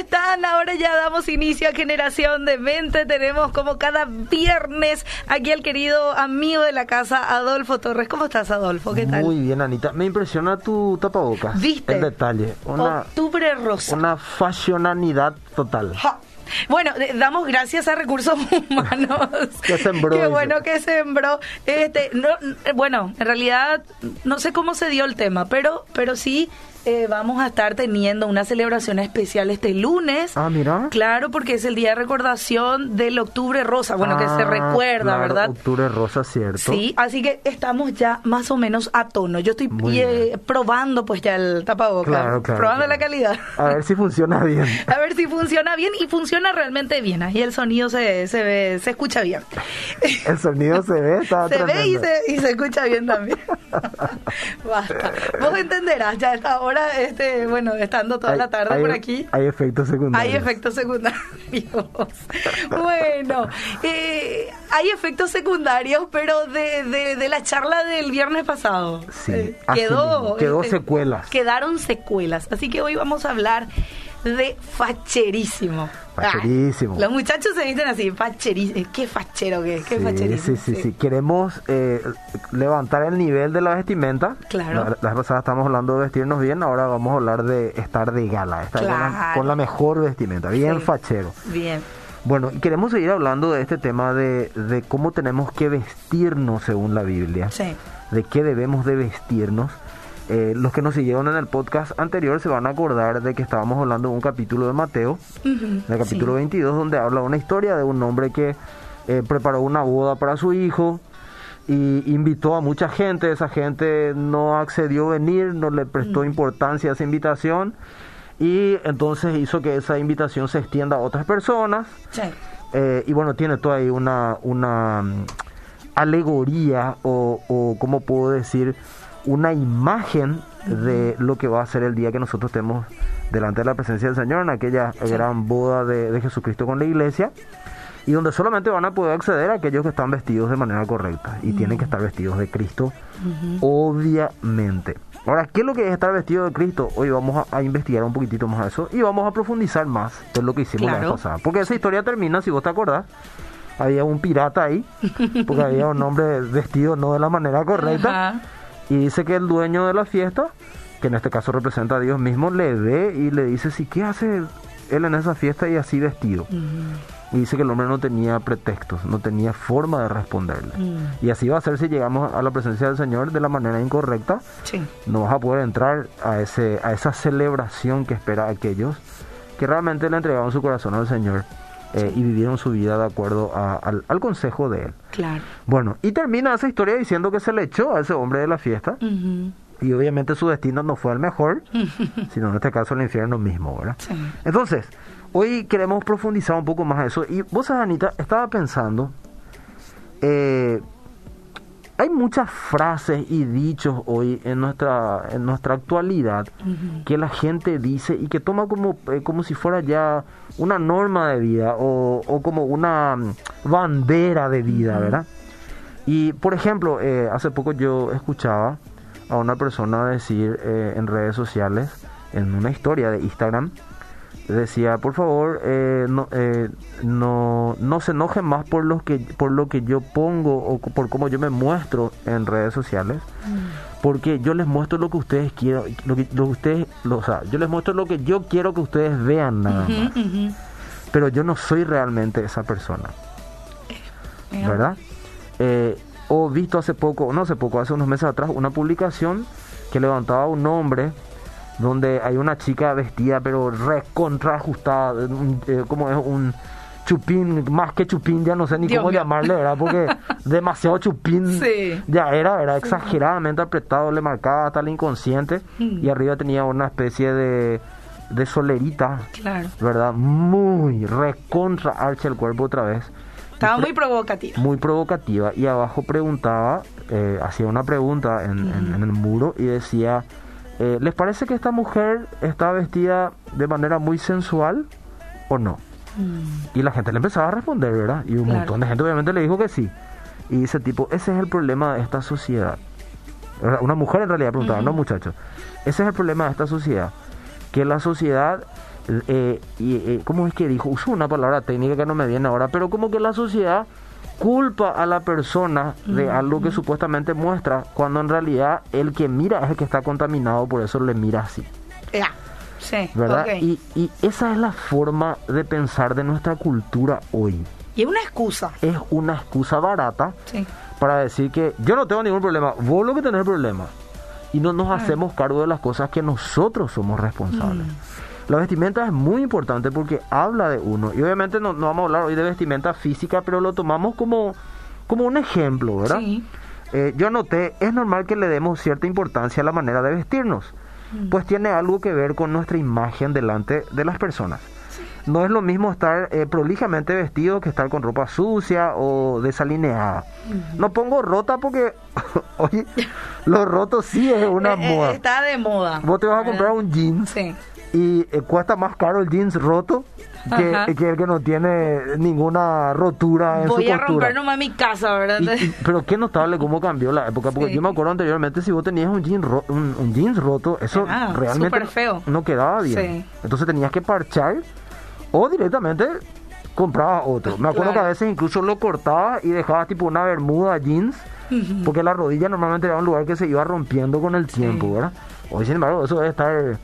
están? Ahora ya damos inicio a Generación de Mente. Tenemos como cada viernes aquí al querido amigo de la casa, Adolfo Torres. ¿Cómo estás, Adolfo? ¿Qué tal? Muy bien, Anita. Me impresiona tu tapabocas. ¿Viste? El detalle. Una, Octubre rosa. una fashionanidad total. Ja. Bueno, de- damos gracias a Recursos Humanos. Que sembró, Qué bueno que sembró. Este, no, n- bueno, en realidad no sé cómo se dio el tema, pero, pero sí eh, vamos a estar teniendo una celebración especial este lunes. Ah, mira. Claro, porque es el día de recordación del Octubre Rosa. Bueno, que se Ah, recuerda, claro, ¿verdad? Octubre rosa, cierto. Sí, así que estamos ya más o menos a tono. Yo estoy eh, probando pues ya el tapabocas, Claro, claro, probando la calidad. A ver si funciona bien. A ver si funciona bien y funciona realmente bien. Ahí el sonido se, se ve, se escucha bien. El sonido se ve, está se ve y se, y se escucha bien también. Basta. Vos entenderás, ya a esta hora, este, bueno, estando toda Hay- la tarde hay- por aquí. Hay efectos secundarios. Hay efectos secundarios. Bueno, eh, hay efectos secundarios, pero de, de, de la charla del viernes pasado. Sí, Eh, quedó, quedó este, secuelas. Quedaron secuelas. Así que hoy vamos a hablar de facherísimo. Facherísimo. Ah, los muchachos se dicen así, facherísimo. Qué fachero que es, qué Sí, facherísimo. sí, sí, sí. Queremos eh, levantar el nivel de la vestimenta. Claro. La, la vez pasada estamos hablando de vestirnos bien, ahora vamos a hablar de estar de gala, estar con la- Claro. con la mejor vestimenta, bien Sí. fachero. Bien. Bueno, y queremos seguir hablando de este tema de, de cómo tenemos que vestirnos según la Biblia, Sí. de qué debemos de vestirnos. Eh, los que nos siguieron en el podcast anterior se van a acordar de que estábamos hablando de un capítulo de Mateo, Ujú, en el capítulo sí. 22, donde habla una historia de un hombre que eh, preparó una boda para su hijo y invitó a mucha gente. Esa gente no accedió a venir, no le prestó importancia a esa invitación y entonces hizo que esa invitación se extienda a otras personas. Sí. Eh, y bueno, tiene toda ahí una, una mm, alegoría o, o, ¿cómo puedo decir? Una imagen de lo que va a ser el día que nosotros estemos delante de la presencia del Señor, en aquella Sí. gran boda de, de Jesucristo con la iglesia, y donde solamente van a poder acceder aquellos que están vestidos de manera correcta, y tienen que estar vestidos de Cristo, obviamente. Ahora, ¿qué es lo que es estar vestido de Cristo? Hoy vamos a, a investigar un poquitito más eso y vamos a profundizar más de lo que hicimos la Claro. vez pasada. Porque esa historia termina, si vos te acordás, había un pirata ahí, porque había un hombre vestido no de la manera correcta, Ajá. Y dice que el dueño de la fiesta, que en este caso representa a Dios mismo, le ve y le dice, sí, ¿qué hace él en esa fiesta y así vestido? Y dice que el hombre no tenía pretextos, no tenía forma de responderle. Mm. Y así va a ser si llegamos a la presencia del Señor de la manera incorrecta, Sí. no vas a poder entrar a, ese, a esa celebración que espera aquellos que realmente le entregaron su corazón al Señor eh, y vivieron su vida de acuerdo a- al, al consejo de Él. Claro. Bueno, y termina esa historia diciendo que se le echó a ese hombre de la fiesta y obviamente su destino no fue el mejor, sino en este caso el infierno mismo, ¿verdad? Sí. Entonces, hoy queremos profundizar un poco más eso. Y vos, Anita, estaba pensando, eh, hay muchas frases y dichos hoy en nuestra, en nuestra actualidad que la gente dice y que toma como, eh, como si fuera ya una norma de vida o, o como una mm, bandera de vida, ¿verdad? Y, por ejemplo, eh, hace poco yo escuchaba a una persona decir eh, en redes sociales, en una historia de Instagram, decía, por favor, eh, no, eh, no, no se enojen más por, los que, por lo que yo pongo o por cómo yo me muestro en redes sociales, porque yo les muestro lo que ustedes quiero, lo que, lo que ustedes, lo- o sea, yo les muestro lo que yo quiero que ustedes vean nada más, pero yo no soy realmente esa persona. Mira. ¿verdad? Eh, o visto hace poco, no hace poco, hace unos meses atrás, una publicación que levantaba un nombre donde hay una chica vestida pero recontra ajustada, un, eh, como es un chupín, más que chupín, ya no sé ni Dios cómo mío. llamarle, ¿verdad? Porque demasiado chupín Sí. ya era, era exageradamente apretado, le marcaba hasta el inconsciente Mm. y arriba tenía una especie de, de solerita, Claro. ¿verdad? Muy recontra archa el cuerpo otra vez. Estaba muy provocativa. muy provocativa y abajo preguntaba, eh, hacía una pregunta en, en- en el muro y decía, eh, ¿les parece que esta mujer está vestida de manera muy sensual o no? Mm. Y la gente le empezaba a responder, ¿verdad? Y un Claro. montón de gente obviamente le dijo que sí. Y dice tipo, ese es el problema de esta sociedad. Una mujer en realidad preguntaba, no muchachos. Ese es el problema de esta sociedad. Que la sociedad eh, y, eh, ¿cómo es que dijo? Usó una palabra técnica que no me viene ahora, pero como que la sociedad culpa a la persona de algo que supuestamente muestra, cuando en realidad el que mira es el que está contaminado, por eso le mira así. Ya. Sí. ¿Verdad? Y, y esa es la forma de pensar de nuestra cultura hoy. Y es una excusa. Es una excusa barata Sí. para decir que yo no tengo ningún problema, vos lo que tenés problema. Y no nos hacemos cargo de las cosas que nosotros somos responsables. La vestimenta es muy importante porque habla de uno. Y obviamente no, no vamos a hablar hoy de vestimenta física, pero lo tomamos como, como un ejemplo, ¿verdad? Sí. Eh, yo noté, es normal que le demos cierta importancia a la manera de vestirnos, pues tiene algo que ver con nuestra imagen delante de las personas. No es lo mismo estar eh, prolijamente vestido que estar con ropa sucia o desalineada. No pongo rota porque, oye, lo roto sí es una Eh, moda. Está de moda. Vos te vas a comprar un jeans Sí. Y eh, cuesta más caro el jeans roto que, el que no tiene ninguna rotura en Voy su a costura. romper nomás mi casa, ¿verdad? Y- y- pero qué notable cómo cambió la época, porque Sí. yo me acuerdo anteriormente si vos tenías un jeans, ro- un, un jeans roto, eso Ah, realmente feo. no quedaba bien. Sí. Entonces tenías que parchar o directamente comprabas otro. Me acuerdo Claro. que a veces incluso lo cortabas y dejabas tipo una bermuda jeans, porque la rodilla normalmente era un lugar que se iba rompiendo con el tiempo, ¿verdad? Hoy sin embargo eso debe estar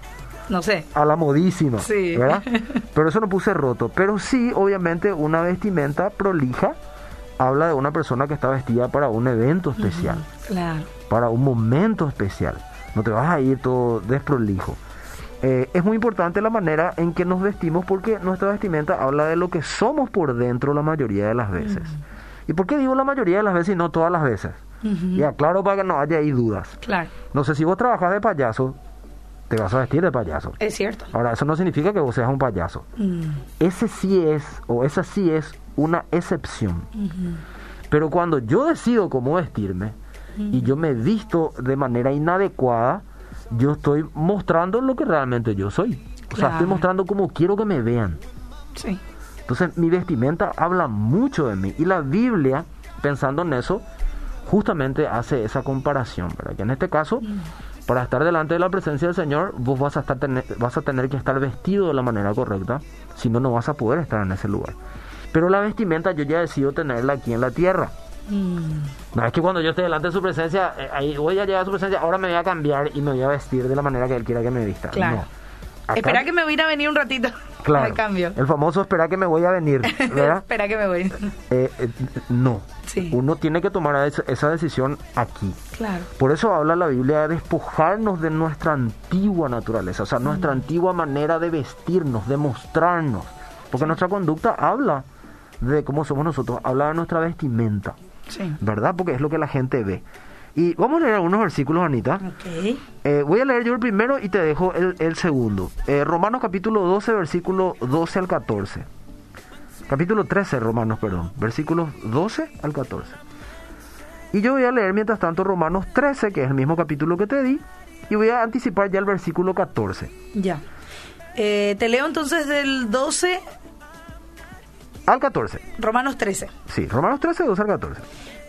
No sé. a la modísima, Sí. ¿verdad? Pero eso no puse roto. Pero sí, obviamente, una vestimenta prolija habla de una persona que está vestida para un evento especial, Claro. para un momento especial. No te vas a ir todo desprolijo. Eh, es muy importante la manera en que nos vestimos porque nuestra vestimenta habla de lo que somos por dentro la mayoría de las veces. ¿Y por qué digo la mayoría de las veces y no todas las veces? Ujú. Y aclaro para que no haya ahí dudas. Claro. No sé si vos trabajas de payaso, te vas a vestir de payaso. Es cierto. Ahora, eso no significa que vos seas un payaso. Mm. Ese sí es, o esa sí es una excepción. Pero cuando yo decido cómo vestirme y yo me visto de manera inadecuada, yo estoy mostrando lo que realmente yo soy. O sea, estoy mostrando cómo quiero que me vean. Sí. Entonces, mi vestimenta habla mucho de mí. Y la Biblia, pensando en eso, justamente hace esa comparación, ¿verdad? Que en este caso, para estar delante de la presencia del Señor, vos vas a, estar tener, vas a tener que estar vestido de la manera correcta, si no, no vas a poder estar en ese lugar. Pero la vestimenta yo ya decido tenerla aquí en la tierra. Mm. No es que cuando yo esté delante de su presencia, eh, ahí voy a llegar a su presencia, ahora me voy a cambiar y me voy a vestir de la manera que Él quiera que me vista. Claro. No. Acá- Espera que me voy a ir a venir un ratito. Claro. Me cambio. El famoso espera que me voy a venir. Espera que me voy. Eh, eh, no. Sí. Uno tiene que tomar esa, decisión aquí. Claro. Por eso habla la Biblia de despojarnos de nuestra antigua naturaleza, o sea, nuestra antigua manera de vestirnos, de mostrarnos. Porque nuestra conducta habla de cómo somos nosotros, habla de nuestra vestimenta, Sí. ¿verdad? Porque es lo que la gente ve. Y vamos a leer algunos versículos, Anita. Eh, voy a leer yo el primero y te dejo el, el segundo. Eh, Romanos capítulo 12, versículo 12 al 14. Capítulo 13, Romanos, perdón. Versículos 12 al 14. Y yo voy a leer mientras tanto Romanos 13, que es el mismo capítulo que te di. Y voy a anticipar ya el versículo 14. Ya. Eh, te leo entonces del 12, Al 14. Romanos 13. Sí, Romanos 13, 12 al 14.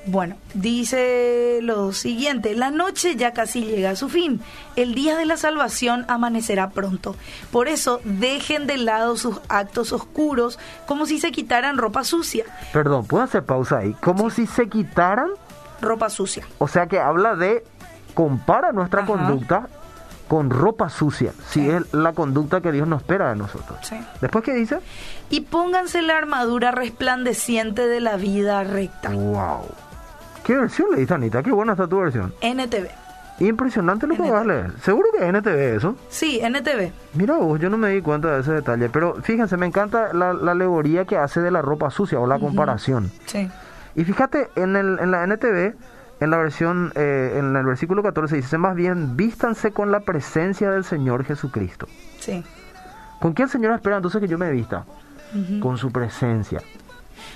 Bueno, dice lo siguiente, la noche ya casi llega a su fin, el día de la salvación amanecerá pronto, por eso dejen de lado sus actos oscuros como si se quitaran ropa sucia, Perdón, ¿puedo hacer pausa ahí? Como si se quitaran, ropa sucia. o sea que habla de, compara nuestra Ajá. conducta con ropa sucia, si Sí. es la conducta que Dios nos espera de nosotros. Sí. Después, ¿qué dice? Y pónganse la armadura resplandeciente de la vida recta. Wow. ¿Qué versión leíste, Anita? Qué buena está tu versión. NTV. Impresionante lo que NTV. a leer. Seguro que es NTV eso. Sí, NTV. Mira vos, yo no me di cuenta de ese detalle. Pero fíjense, me encanta la, la alegoría que hace de la ropa sucia o la comparación. Sí. Y fíjate, en, el, en la NTV, en la versión, eh, en el versículo 14 dice, más bien, vístanse con la presencia del Señor Jesucristo. Sí. ¿Con qué el Señor espera entonces que yo me vista? Con su presencia.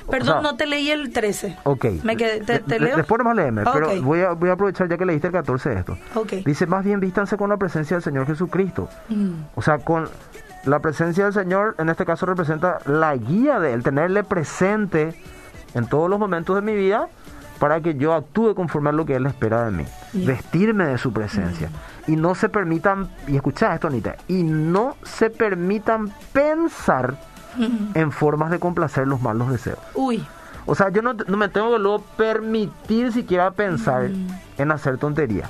Perdón, O sea, no te leí el 13. Ok. Me quedé- te, leo? Después nomás léeme, pero Ok. voy a, voy a aprovechar ya que leíste el 14 de esto. Ok. Dice, más bien vístanse con la presencia del Señor Jesucristo. Mm. O sea, con la presencia del Señor, en este caso representa la guía de Él, tenerle presente en todos los momentos de mi vida para que yo actúe conforme a lo que Él espera de mí. Vestirme de su presencia. Y no se permitan, y escucha esto, Anita, y no se permitan pensar en formas de complacer los malos deseos. Uy. O sea, yo no, no me tengo que luego permitir siquiera pensar en hacer tonterías.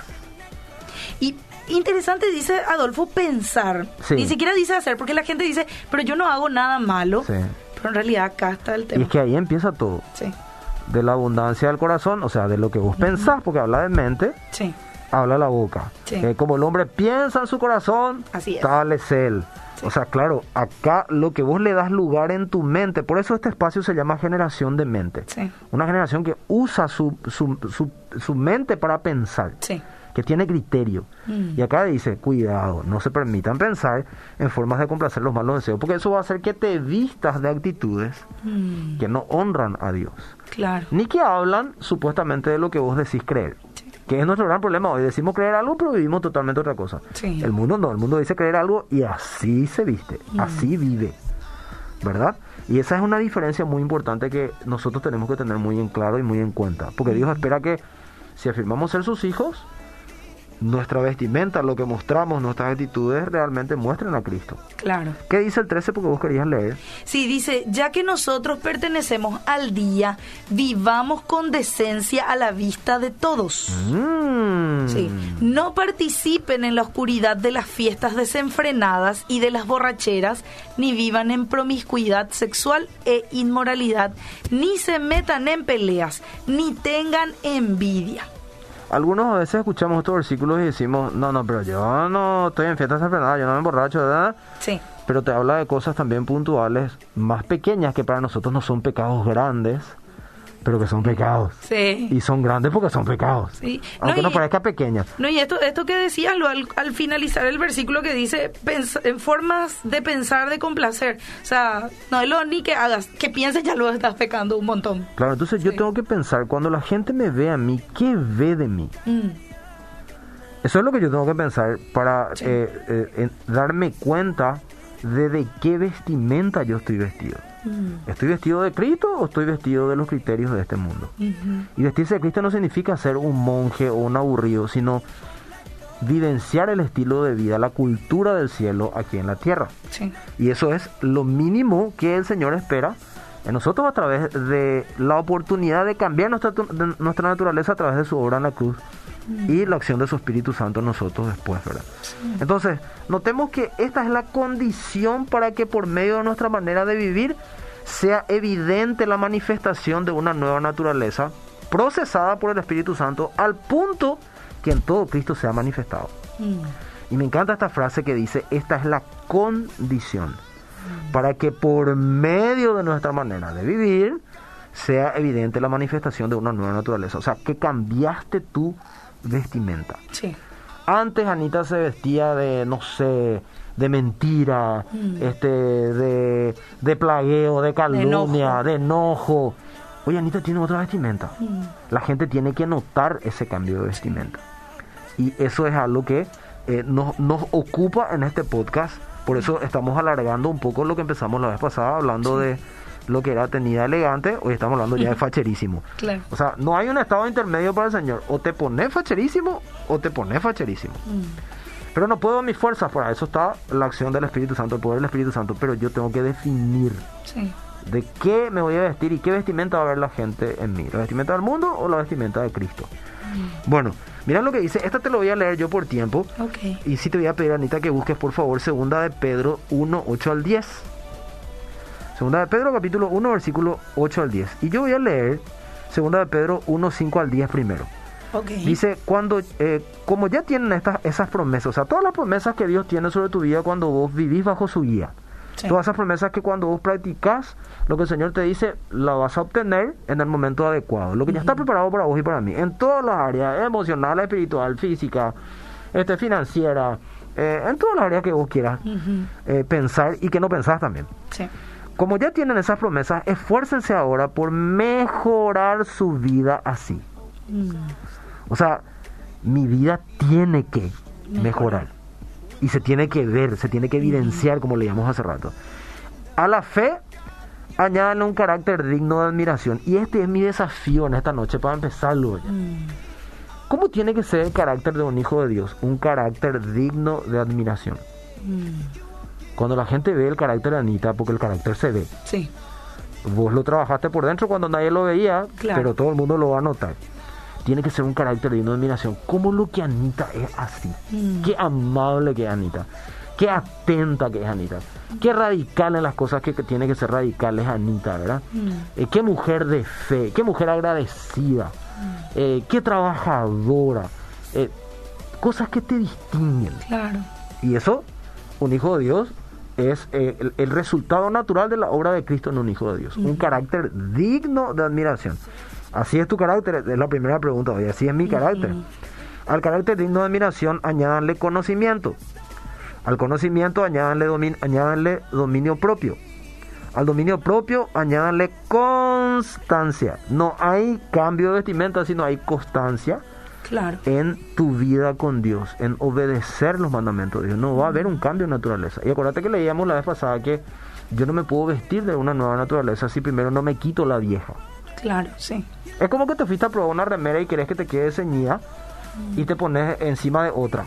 Y interesante dice Adolfo pensar. Sí. Ni siquiera dice hacer, porque la gente dice, pero yo no hago nada malo. Sí. Pero en realidad acá está el Y tema. es que ahí empieza todo. Sí, De la abundancia del corazón, o sea, de lo que vos pensás, porque habla de mente, sí. habla la boca. Sí. Eh, como el hombre piensa en su corazón, Así es. tal es él. O sea, claro, acá lo que vos le das lugar en tu mente, por eso este espacio se llama generación de mente. Sí. Una generación que usa su, su, su, su mente para pensar, Sí. que tiene criterio. Mm. Y acá dice, cuidado, no se permitan pensar en formas de complacer los malos deseos, porque eso va a hacer que te vistas de actitudes Mm, que no honran a Dios Claro. ni que hablan supuestamente de lo que vos decís creer. Que es nuestro gran problema hoy. Decimos creer algo, pero vivimos totalmente otra cosa. Sí. El mundo no, el mundo dice creer algo y así se viste, así vive. ¿Verdad? Y esa es una diferencia muy importante que nosotros tenemos que tener muy en claro y muy en cuenta. Porque Dios espera que si afirmamos ser sus hijos, nuestra vestimenta, lo que mostramos, nuestras actitudes realmente muestren a Cristo. Claro. ¿Qué dice el 13? Porque vos querías leer. Sí, dice, ya que nosotros pertenecemos al día, vivamos con decencia a la vista de todos. Mm. Sí. No participen en la oscuridad de las fiestas desenfrenadas y de las borracheras, ni vivan en promiscuidad sexual e inmoralidad, ni se metan en peleas, ni tengan envidia. Algunos a veces escuchamos estos versículos y decimos, no, no, pero yo no estoy en fiestas desenfrenadas, yo no me emborracho, ¿verdad? Sí, Pero te habla de cosas también puntuales, más pequeñas, que para nosotros no son pecados grandes, pero que son pecados. sí. Y son grandes porque son pecados. Sí. Aunque No, nos y- parezca pequeñas. No, y esto, esto que decías lo, al, al finalizar el versículo que dice en formas de pensar, de complacer. O sea, no es lo ni que hagas, que pienses ya lo estás pecando un montón. Claro, entonces yo tengo que pensar, cuando la gente me ve a mí, ¿qué ve de mí? Mm, Eso es lo que yo tengo que pensar para Sí. eh, eh, en- darme cuenta de de qué vestimenta yo estoy vestido. Mm, ¿Estoy vestido de Cristo o estoy vestido de los criterios de este mundo? Y vestirse de Cristo no significa ser un monje o un aburrido, sino vivenciar el estilo de vida, la cultura del cielo aquí en la tierra. Sí, Y eso es lo mínimo que el Señor espera en nosotros a través de la oportunidad de cambiar nuestra, de nuestra naturaleza a través de su obra en la cruz y la acción de su Espíritu Santo en nosotros después, ¿verdad? Entonces, notemos que esta es la condición para que por medio de nuestra manera de vivir sea evidente la manifestación de una nueva naturaleza procesada por el Espíritu Santo al punto que en todo Cristo sea manifestado. mm, Y me encanta esta frase que dice, esta es la condición para que por medio de nuestra manera de vivir sea evidente la manifestación de una nueva naturaleza. O sea, que cambiaste tu vestimenta. sí, Antes Anita se vestía de, no sé, de mentira, Mm. este, de, de plagueo, de calumnia, enojo. de enojo. Oye, Anita tiene otra vestimenta. mm, La gente tiene que notar ese cambio de vestimenta. Y eso es algo que eh, nos, nos ocupa en este podcast. Por eso estamos alargando un poco lo que empezamos la vez pasada, hablando de lo que era tenida elegante. Hoy estamos hablando ya de facherísimo. claro. O sea, no hay un estado intermedio para el Señor. O te pones facherísimo o te pones facherísimo. Mm, Pero no puedo mis fuerzas. Para eso está la acción del Espíritu Santo, el poder del Espíritu Santo. Pero yo tengo que definir sí, de qué me voy a vestir y qué vestimenta va a ver la gente en mí. ¿La vestimenta del mundo o la vestimenta de Cristo? Bueno, mira lo que dice. Esta te lo voy a leer yo por tiempo. ok. Y sí te voy a pedir, Anita, que busques por favor segunda de Pedro 1, 8 al 10. Segunda de Pedro capítulo 1, versículo 8 al 10. Y yo voy a leer segunda de Pedro 1, 5 al 10 primero. Ok. Dice, cuando, eh, como ya tienen estas, esas promesas, o sea, todas las promesas que Dios tiene sobre tu vida cuando vos vivís bajo su guía. Sí. Todas esas promesas que cuando vos practicás lo que el Señor te dice, la vas a obtener en el momento adecuado. Lo que ya está preparado para vos y para mí. En todas las áreas, emocional, espiritual, física, este, financiera, eh, en todas las áreas que vos quieras eh, pensar y que no pensás también. Sí. Como ya tienen esas promesas, esfuércense ahora por mejorar su vida así. Mm, O sea, mi vida tiene que Mejorar. mejorar. Y se tiene que ver, se tiene que evidenciar, como leíamos hace rato. A la fe añádanle un carácter digno de admiración. Y este es mi desafío en esta noche para empezarlo. ya. Mm, ¿Cómo tiene que ser el carácter de un hijo de Dios? Un carácter digno de admiración. mm, Cuando la gente ve el carácter de Anita, porque el carácter se ve, Sí, vos lo trabajaste por dentro cuando nadie lo veía, Claro. pero todo el mundo lo va a notar. Tiene que ser un carácter de admiración. ¿Cómo lo que Anita es así? Mm. Qué amable que es Anita. Qué atenta que es Anita. Qué radical en las cosas que, que tiene que ser radical es Anita, ¿verdad? Mm. Eh, qué mujer de fe, qué mujer agradecida, Mm. eh, qué trabajadora. eh, cosas que te distinguen. claro. Y eso, un hijo de Dios, es eh, el, el resultado natural de la obra de Cristo en un hijo de Dios. Un carácter digno de admiración. Así es tu carácter, es la primera pregunta hoy. Así es mi carácter. Al carácter digno de admiración, añádanle conocimiento. Al conocimiento, añádanle, domin- añádanle dominio propio. Al dominio propio, añádanle constancia. No hay cambio de vestimenta, sino hay constancia Claro. en tu vida con Dios, en obedecer los mandamientos de Dios. No va a haber un cambio de naturaleza. Y acuérdate que leíamos la vez pasada que yo no me puedo vestir de una nueva naturaleza si primero no me quito la vieja. Claro, sí. Es como que te fuiste a probar una remera y querés que te quede ceñida y te pones encima de otra.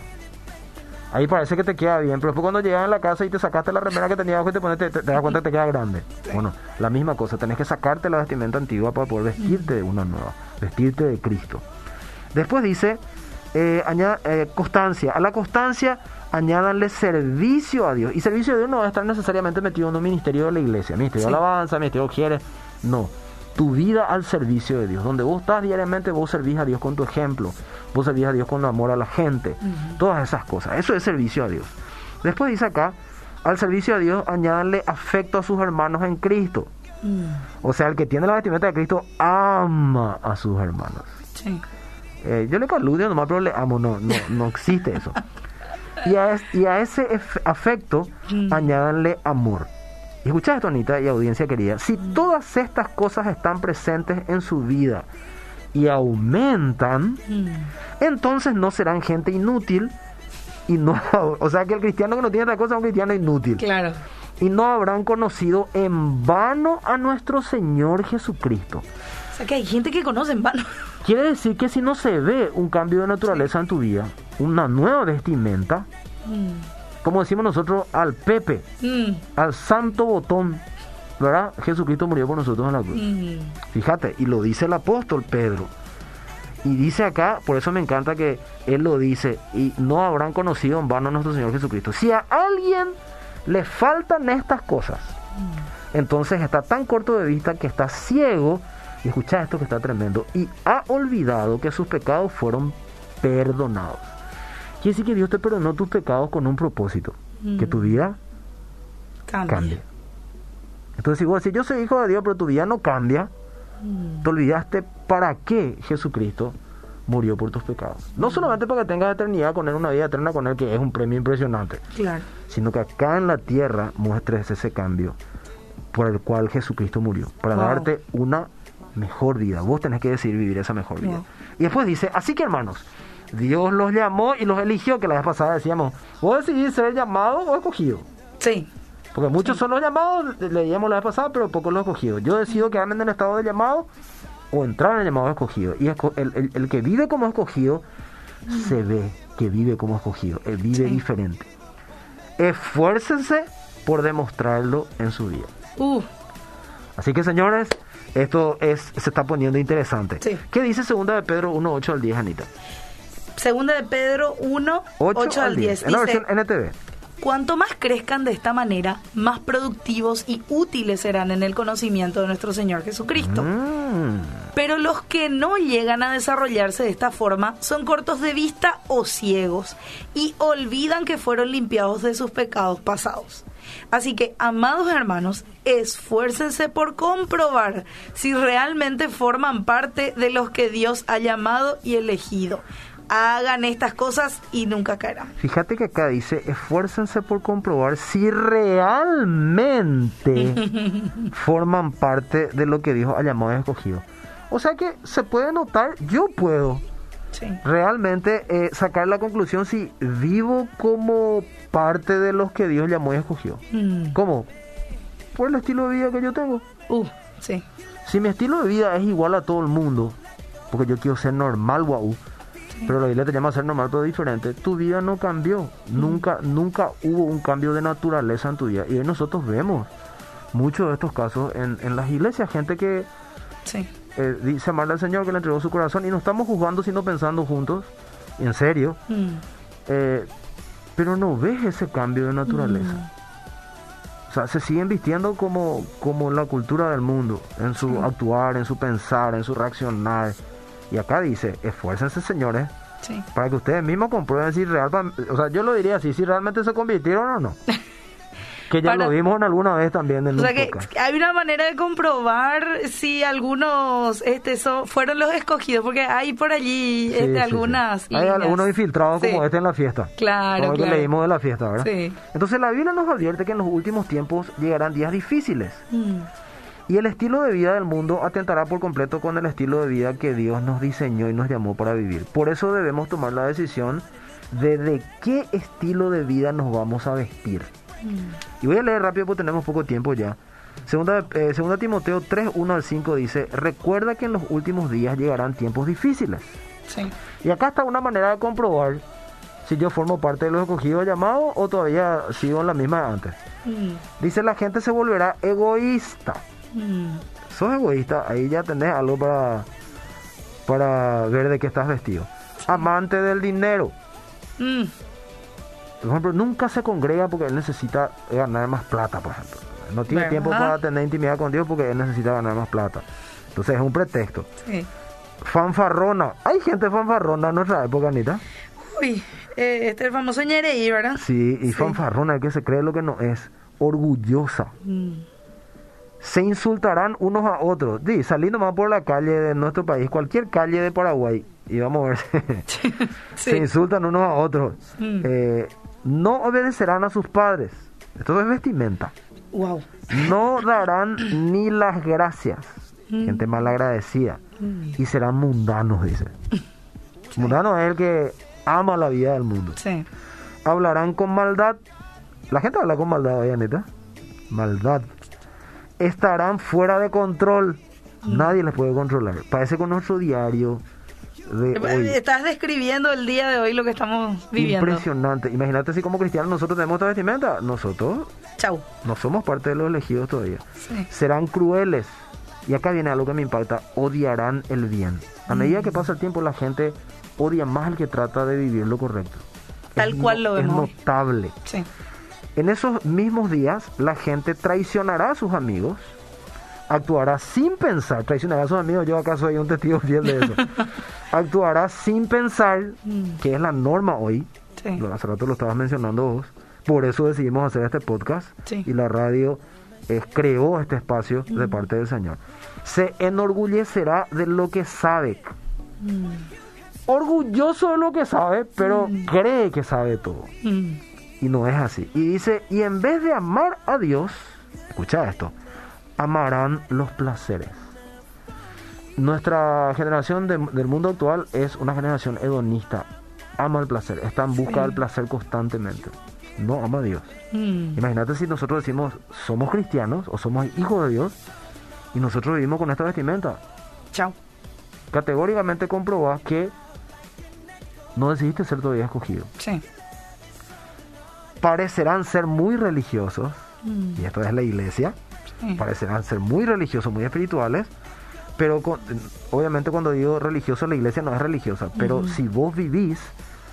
Ahí parece que te queda bien, pero después cuando llegas a la casa y te sacaste la remera que tenías abajo y te pones, te, te- te das cuenta que te queda grande. Bueno, la misma cosa, tenés que sacarte la vestimenta antigua para poder vestirte de una nueva, vestirte de Cristo. Después dice, eh, aña- eh, constancia. A la constancia añádanle servicio a Dios. Y servicio a Dios no va a estar necesariamente metido en un ministerio de la iglesia, ministerio de Sí. alabanza, ministerio de quieres. No. Tu vida al servicio de Dios. Donde vos estás diariamente, vos servís a Dios con tu ejemplo. Vos servís a Dios con amor a la gente. Todas esas cosas. Eso es servicio a Dios. Después dice acá, al servicio a Dios añádanle afecto a sus hermanos en Cristo. Mm, O sea, el que tiene la vestimenta de Cristo ama a sus hermanos. Sí. Eh, yo le caludio nomás, pero le amo, no, no, no existe eso. Y a, es- y a ese afecto Mm. añádanle amor. Y escucha esto, Anita y audiencia querida. Si todas estas cosas están presentes en su vida y aumentan, Mm, entonces no serán gente inútil y no, o sea que el cristiano que no tiene esta cosa es un cristiano inútil Claro. y no habrán conocido en vano a nuestro Señor Jesucristo. O sea que hay gente que conoce en vano. Quiere decir que si no se ve un cambio de naturaleza en tu vida, una nueva vestimenta, Mm, como decimos nosotros, al Pepe, mm, al santo botón, ¿verdad? Jesucristo murió por nosotros en la cruz. mm, Fíjate, y lo dice el apóstol Pedro. Y dice acá, por eso me encanta que él lo dice, y no habrán conocido en vano a nuestro Señor Jesucristo. Si a alguien le faltan estas cosas, entonces está tan corto de vista que está ciego, y escucha esto que está tremendo, y ha olvidado que sus pecados fueron perdonados. Quiere decir que Dios te perdonó tus pecados con un propósito, que tu vida Cambia. cambie. Entonces, si vos decís, yo soy hijo de Dios, pero tu vida no cambia, Mm, te olvidaste para qué Jesucristo murió por tus pecados. No solamente para que tengas eternidad con Él, una vida eterna con Él, que es un premio impresionante, Claro. sino que acá en la tierra muestres ese cambio por el cual Jesucristo murió, para Wow. darte una mejor vida. Vos tenés que decidir vivir esa mejor vida. Y después dice, así que hermanos, Dios los llamó y los eligió, que la vez pasada decíamos, vos decidís ser llamado o escogido. Sí. Porque muchos son los llamados, leíamos la vez pasada, pero pocos los escogidos. Yo decido quedarme en el estado de llamado o entrar en el llamado escogido. Y el, el- el que vive como escogido se ve que vive como escogido, él vive Sí. diferente. Esfuércense por demostrarlo en su vida. Uh, Así que señores, esto es se está poniendo interesante. Sí. ¿Qué dice segunda de Pedro 1, 8 al 10, Anita? segunda de Pedro 1, 8, al 10. En la versión NTV. Cuanto más crezcan de esta manera, más productivos y útiles serán en el conocimiento de nuestro Señor Jesucristo. Mm. Pero los que no llegan a desarrollarse de esta forma son cortos de vista o ciegos y olvidan que fueron limpiados de sus pecados pasados. Así que, amados hermanos, esfuércense por comprobar si realmente forman parte de los que Dios ha llamado y elegido. Hagan estas cosas y nunca caerán. Fíjate que acá dice, esfuércense por comprobar si realmente forman parte de lo que Dios ha llamado y escogido. O sea que se puede notar, yo puedo Sí. realmente eh, sacar la conclusión si vivo como parte de los que Dios llamó y escogió. Mm, ¿Cómo? por el estilo de vida que yo tengo. Uh, sí. Si mi estilo de vida es igual a todo el mundo, porque yo quiero ser normal, guau, pero la Biblia te llama a ser normal pero diferente, tu vida no cambió. Nunca, nunca hubo un cambio de naturaleza en tu vida. Y hoy nosotros vemos muchos de estos casos en, en las iglesias, gente que Sí. Eh, dice amarle al Señor, que le entregó su corazón, y no estamos juzgando, sino pensando juntos, en serio, Mm. eh, pero no ves ese cambio de naturaleza. Mm. O sea, se siguen vistiendo como, como la cultura del mundo, en su actuar, en su pensar, en su reaccionar. Y acá dice, esfuércense señores, Sí. para que ustedes mismos comprueben si real, o sea, yo lo diría así, si realmente se convirtieron o no. Que ya Para- lo vimos en alguna vez también en O sea que podcast. hay una manera de comprobar si algunos este son, fueron los escogidos, porque hay por allí Sí, este, sí, sí. algunas. Hay algunos infiltrados como este en la fiesta. Claro, como claro. que leímos de la fiesta, ¿verdad? Sí. Entonces la Biblia nos advierte que en los últimos tiempos llegarán días difíciles. Mm. Y el estilo de vida del mundo atentará por completo con el estilo de vida que Dios nos diseñó y nos llamó para vivir. Por eso debemos tomar la decisión de de qué estilo de vida nos vamos a vestir. Y voy a leer rápido porque tenemos poco tiempo ya. Segunda, eh, segunda Timoteo 3, 1 al 5 dice, recuerda que en los últimos días llegarán tiempos difíciles. Sí. Y acá está una manera de comprobar si yo formo parte de los escogidos llamados o todavía sigo en la misma de antes. Mm. Dice, la gente se volverá egoísta. Mm. sos egoísta, ahí ya tenés algo para, para ver de qué estás vestido. Amante del dinero. Mm. Por ejemplo, nunca se congrega porque él necesita ganar más plata, por ejemplo. No tiene ¿Verdad? tiempo para tener intimidad con Dios porque él necesita ganar más plata. Entonces es un pretexto. Sí. Fanfarrona. Hay gente fanfarrona en nuestra época, Anita. Uy, eh, este es el famoso ñereí, ¿verdad? Sí, y Sí. fanfarrona, que se cree lo que no es. Orgullosa. Mm. se insultarán unos a otros. Di, saliendo más por la calle de nuestro país, cualquier calle de Paraguay, y vamos a ver se Sí. insultan unos a otros. Mm. Eh, no obedecerán a sus padres. Esto es vestimenta. Wow. No darán ni las gracias. Mm. Gente malagradecida. Mm. Y serán mundanos, dice. Mundano es el que ama la vida del mundo. Sí. Hablarán con maldad. La gente habla con maldad hoy, Anita. Maldad. Estarán fuera de control. Mm. Nadie les puede controlar. Parece con nuestro diario de hoy. Estás describiendo el día de hoy lo que estamos viviendo. Impresionante. Imagínate si como cristianos nosotros tenemos esta vestimenta. Nosotros Chau. no somos parte de los elegidos todavía. Sí. Serán crueles. Y acá viene algo que me impacta. Odiarán el bien. A medida que pasa el tiempo la gente odia más al que trata de vivir lo correcto. Tal Es cual lo vemos. Es notable. Sí. En esos mismos días, la gente traicionará a sus amigos, actuará sin pensar, traicionará a sus amigos, yo acá soy un testigo fiel de eso, actuará sin pensar, Mm. que es la norma hoy, Sí. hace rato lo estabas mencionando vos, por eso decidimos hacer este podcast Sí. y la radio eh, creó este espacio de parte del Señor. Se enorgullecerá de lo que sabe, Mm. orgulloso de lo que sabe, pero cree que sabe todo. Mm. Y no es así. Y dice, y en vez de amar a Dios, escucha esto, amarán los placeres. Nuestra generación de- del mundo actual es una generación hedonista. Ama el placer, está en busca Sí. del placer constantemente. No ama a Dios. Mm. Imagínate si nosotros decimos, somos cristianos o somos hijos de Dios y nosotros vivimos con esta vestimenta. Chau. Categóricamente comprobás que no decidiste ser todavía escogido. Sí. Parecerán ser muy religiosos, Mm. y esto es la iglesia, Parecerán ser muy religiosos, muy espirituales, pero con- obviamente cuando digo religioso, la iglesia no es religiosa, pero si vos vivís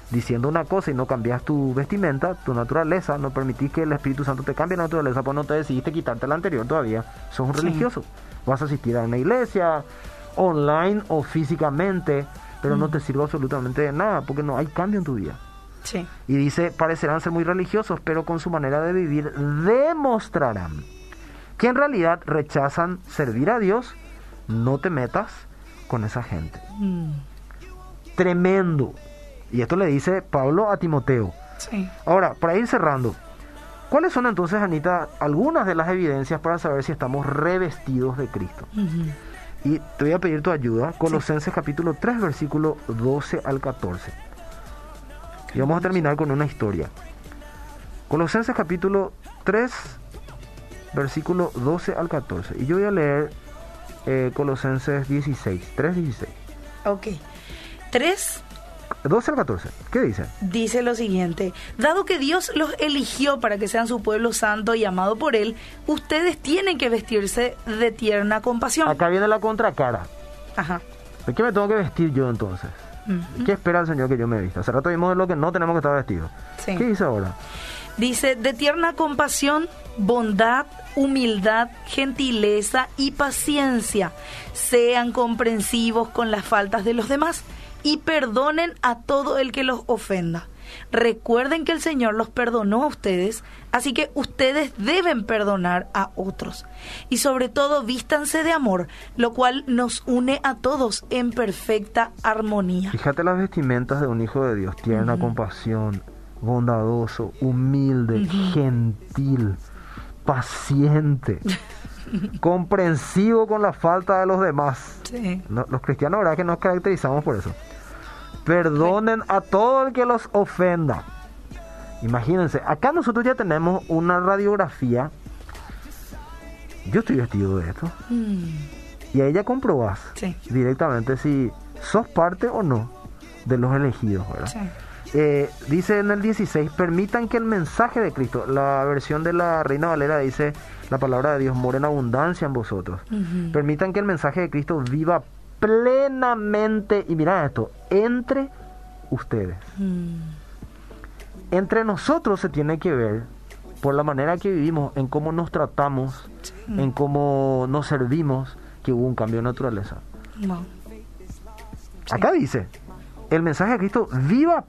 diciendo una cosa y no cambias tu vestimenta, tu naturaleza, no permitís que el Espíritu Santo te cambie la naturaleza, pues no te decidiste quitarte la anterior todavía, sos un Sí. religioso. Vas a asistir a una iglesia, online o físicamente, pero no te sirve absolutamente de nada, porque no hay cambio en tu vida. Sí. Y dice, parecerán ser muy religiosos, pero con su manera de vivir demostrarán que en realidad rechazan servir a Dios. No te metas con esa gente. Mm. Tremendo. Y esto le dice Pablo a Timoteo. Sí. Ahora, para ir cerrando, ¿cuáles son entonces, Anita, algunas de las evidencias para saber si estamos revestidos de Cristo? Y te voy a pedir tu ayuda, Colosenses capítulo 3, versículo 12 al 14. Y vamos a terminar con una historia. Colosenses capítulo 3, versículo 12 al 14. Y yo voy a leer eh, Colosenses 16, 3, 16. Ok. 3 12 al 14. ¿Qué dice? Dice lo siguiente, dado que Dios los eligió para que sean su pueblo santo y amado por Él, ustedes tienen que vestirse de tierna compasión. Acá viene la contracara. Ajá. ¿De qué me tengo que vestir yo entonces? ¿Qué espera el Señor que yo me vista? Hace rato vimos de lo que no tenemos que estar vestidos. Sí. ¿Qué dice ahora? Dice, de tierna compasión, bondad, humildad, gentileza y paciencia. Sean comprensivos con las faltas de los demás y perdonen a todo el que los ofenda. Recuerden que el Señor los perdonó a ustedes, así que ustedes deben perdonar a otros. Y sobre todo vístanse de amor, lo cual nos une a todos en perfecta armonía. Fíjate las vestimentas de un hijo de Dios. Tierna compasión, bondadoso, humilde, gentil, paciente, comprensivo con la falta de los demás. Sí. No, los cristianos, ¿verdad? Que nos caracterizamos por eso. Perdonen a todo el que los ofenda. Imagínense, acá nosotros ya tenemos una radiografía. Yo estoy vestido de esto. Mm, Y ahí ya comprobás Sí. directamente si sos parte o no de los elegidos, ¿verdad? sí. Eh, dice en el 16, permitan que el mensaje de Cristo, la versión de la Reina Valera dice, la palabra de Dios mora en abundancia en vosotros. Permitan que el mensaje de Cristo viva plenamente, y mira esto, entre ustedes. Mm, Entre nosotros se tiene que ver por la manera que vivimos, en cómo nos tratamos, en cómo nos servimos, que hubo un cambio de naturaleza. wow. Acá dice, el mensaje de Cristo viva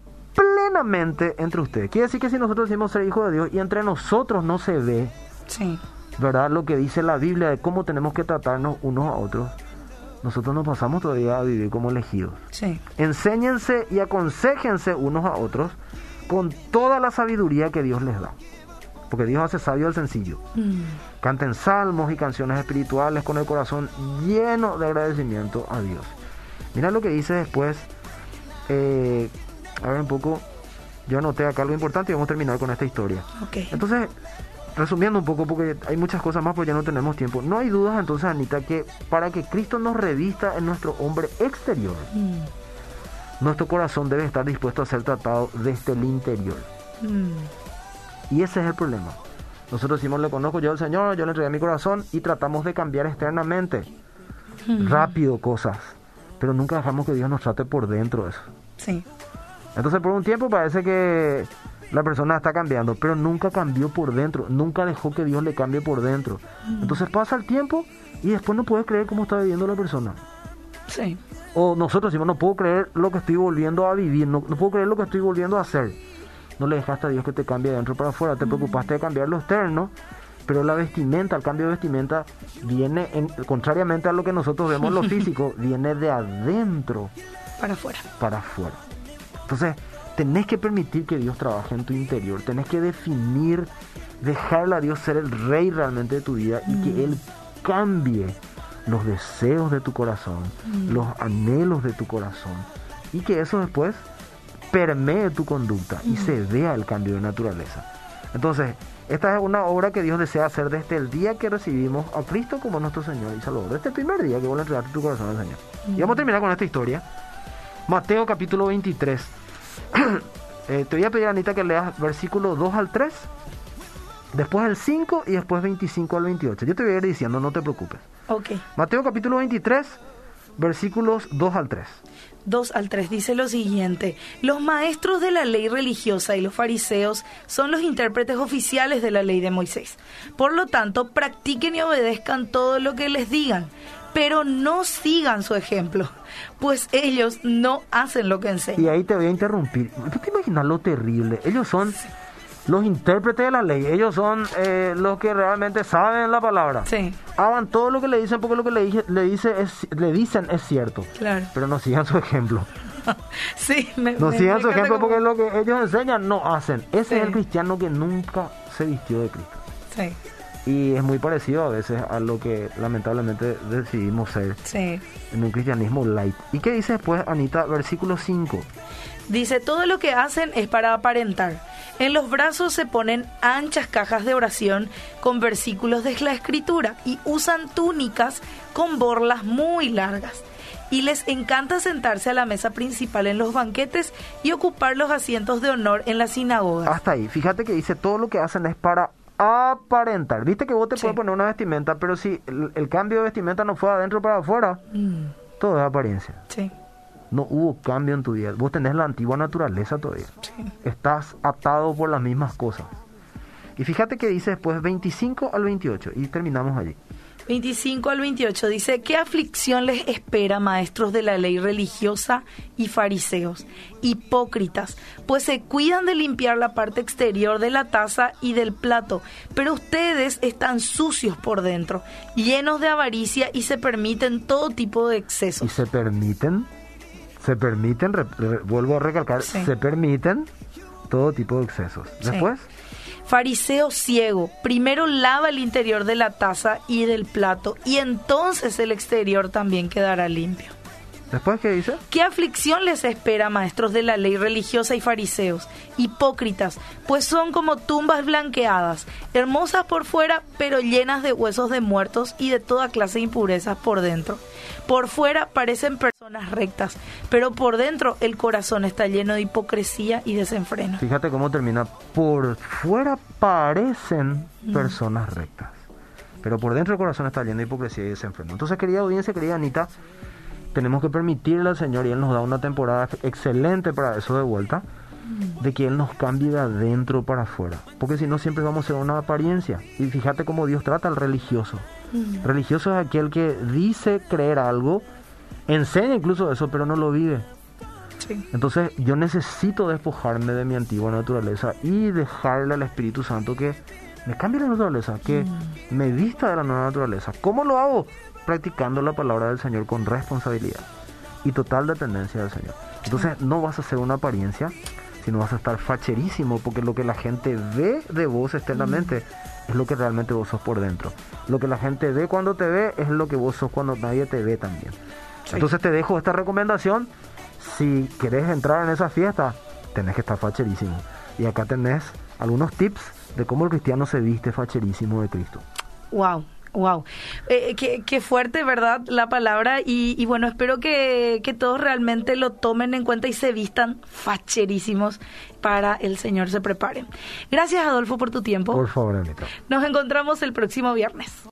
entre ustedes. Quiere decir que si nosotros decimos ser hijos de Dios y entre nosotros no se ve, Sí. ¿verdad? Lo que dice la Biblia de cómo tenemos que tratarnos unos a otros, nosotros nos pasamos todavía a vivir como elegidos. Sí. Enséñense y aconsejense unos a otros con toda la sabiduría que Dios les da. Porque Dios hace sabio al sencillo. Mm, Canten salmos y canciones espirituales con el corazón lleno de agradecimiento a Dios. Mira lo que dice después. eh, a ver un poco. Yo anoté acá algo importante y vamos a terminar con esta historia. ok. Entonces, resumiendo un poco, porque hay muchas cosas más, pero ya no tenemos tiempo. No hay dudas entonces, Anita, que para que Cristo nos revista en nuestro hombre exterior, Mm, nuestro corazón debe estar dispuesto a ser tratado desde el interior. mm, Y ese es el problema. Nosotros decimos, le conozco yo al Señor, yo le entregué mi corazón y tratamos de cambiar externamente, mm. rápido cosas, pero nunca dejamos que Dios nos trate por dentro de eso. Sí. Entonces por un tiempo parece que la persona está cambiando, pero nunca cambió por dentro, nunca dejó que Dios le cambie por dentro. Entonces pasa el tiempo y después no puedes creer cómo está viviendo la persona. Sí. O nosotros decimos, no puedo creer lo que estoy volviendo a vivir, no, no puedo creer lo que estoy volviendo a hacer. No le dejaste a Dios que te cambie de dentro para afuera, te preocupaste de cambiar lo externo, pero la vestimenta, el cambio de vestimenta, viene, en, contrariamente a lo que nosotros vemos lo físico, viene de adentro Para afuera. para afuera. Entonces, tenés que permitir que Dios trabaje en tu interior, tenés que definir, dejarle a Dios ser el rey realmente de tu vida y que Él cambie los deseos de tu corazón, los anhelos de tu corazón y que eso después permee tu conducta y se vea el cambio de naturaleza. Entonces, esta es una obra que Dios desea hacer desde el día que recibimos a Cristo como nuestro Señor y Salvador, desde el primer día que vos le entregaste tu corazón al Señor. Y vamos a terminar con esta historia. Mateo capítulo 23. Eh, te voy a pedir, Anita, que leas versículos 2 al 3, después el 5 y después 25 al 28. Yo te voy a ir diciendo, no te preocupes. Ok. Mateo capítulo 23, versículos 2 al 3. 2 al 3 dice lo siguiente, los maestros de la ley religiosa y los fariseos son los intérpretes oficiales de la ley de Moisés. Por lo tanto, practiquen y obedezcan todo lo que les digan, pero no sigan su ejemplo, pues ellos no hacen lo que Y enseñan. ahí te voy a interrumpir. ¿Tú te imaginas lo terrible? Ellos son los intérpretes de la ley. Ellos son eh, los que realmente saben la palabra. Sí, Hagan todo lo que le dicen porque lo que le, dije- le, dice es, le dicen es cierto. claro. Pero no sigan su ejemplo. Sí, me, No me- sigan me su ejemplo porque lo que ellos enseñan no hacen. Ese Sí. es el cristiano que nunca se vistió de Cristo. Sí, Y es muy parecido a veces a lo que lamentablemente decidimos ser Sí. en un cristianismo light. ¿Y qué dice después, Anita? Versículo 5. Dice, todo lo que hacen es para aparentar. En los brazos se ponen anchas cajas de oración con versículos de la escritura y usan túnicas con borlas muy largas. Y les encanta sentarse a la mesa principal en los banquetes y ocupar los asientos de honor en las sinagogas. Hasta ahí. Fíjate que dice, todo lo que hacen es para aparentar. Viste que vos te Sí. puedes poner una vestimenta, pero si el, el cambio de vestimenta no fue adentro para afuera, Mm, todo es apariencia. sí, No hubo cambio en tu vida. Vos tenés la antigua naturaleza todavía. sí. Estás atado por las mismas cosas. Y fíjate que dice después 25 al 28 y terminamos allí. 25 al 28 dice, ¿qué aflicción les espera, maestros de la ley religiosa y fariseos, hipócritas? Pues se cuidan de limpiar la parte exterior de la taza y del plato, pero ustedes están sucios por dentro, llenos de avaricia y se permiten todo tipo de Y excesos. se permiten, se permiten, re- re- vuelvo a recalcar, Sí. se permiten todo tipo de excesos. Sí. Fariseo ciego, primero lava el interior de la taza y del plato, y entonces el exterior también quedará limpio. Después ¿qué dice? ¿Qué aflicción les espera, maestros de la ley religiosa y fariseos, hipócritas, pues son como tumbas blanqueadas, hermosas por fuera, pero llenas de huesos de muertos y de toda clase de impurezas por dentro? Por fuera parecen personas rectas, pero por dentro el corazón está lleno de hipocresía y desenfreno. Fíjate cómo termina. Por fuera parecen personas rectas. Pero por dentro el corazón está lleno de hipocresía y desenfreno. Entonces, querida audiencia, querida Anita, tenemos que permitirle al Señor, y Él nos da una temporada excelente para eso de vuelta, de que Él nos cambie de adentro para afuera. Porque si no, siempre vamos a ser una apariencia. Y fíjate cómo Dios trata al religioso. Religioso es aquel que dice creer algo, enseña incluso eso, pero no lo vive. Sí. Entonces yo necesito despojarme de mi antigua naturaleza y dejarle al Espíritu Santo que me cambie la naturaleza, que me vista de la nueva naturaleza. ¿Cómo lo hago? Practicando la palabra del Señor con responsabilidad y total dependencia del Señor. Entonces no vas a ser una apariencia, sino vas a estar facherísimo porque lo que la gente ve de vos externamente es lo que realmente vos sos por dentro. Lo que la gente ve cuando te ve es lo que vos sos cuando nadie te ve también. Sí. Entonces te dejo esta recomendación. Si querés entrar en esa fiesta, tenés que estar facherísimo. Y acá tenés algunos tips de cómo el cristiano se viste facherísimo de Cristo. Wow, wow. Eh, qué, qué fuerte, ¿verdad? La palabra. Y, y bueno, espero que, que todos realmente lo tomen en cuenta y se vistan facherísimos para el Señor se preparen. Gracias, Adolfo, por tu tiempo. Por favor, Anita. Nos encontramos el próximo viernes.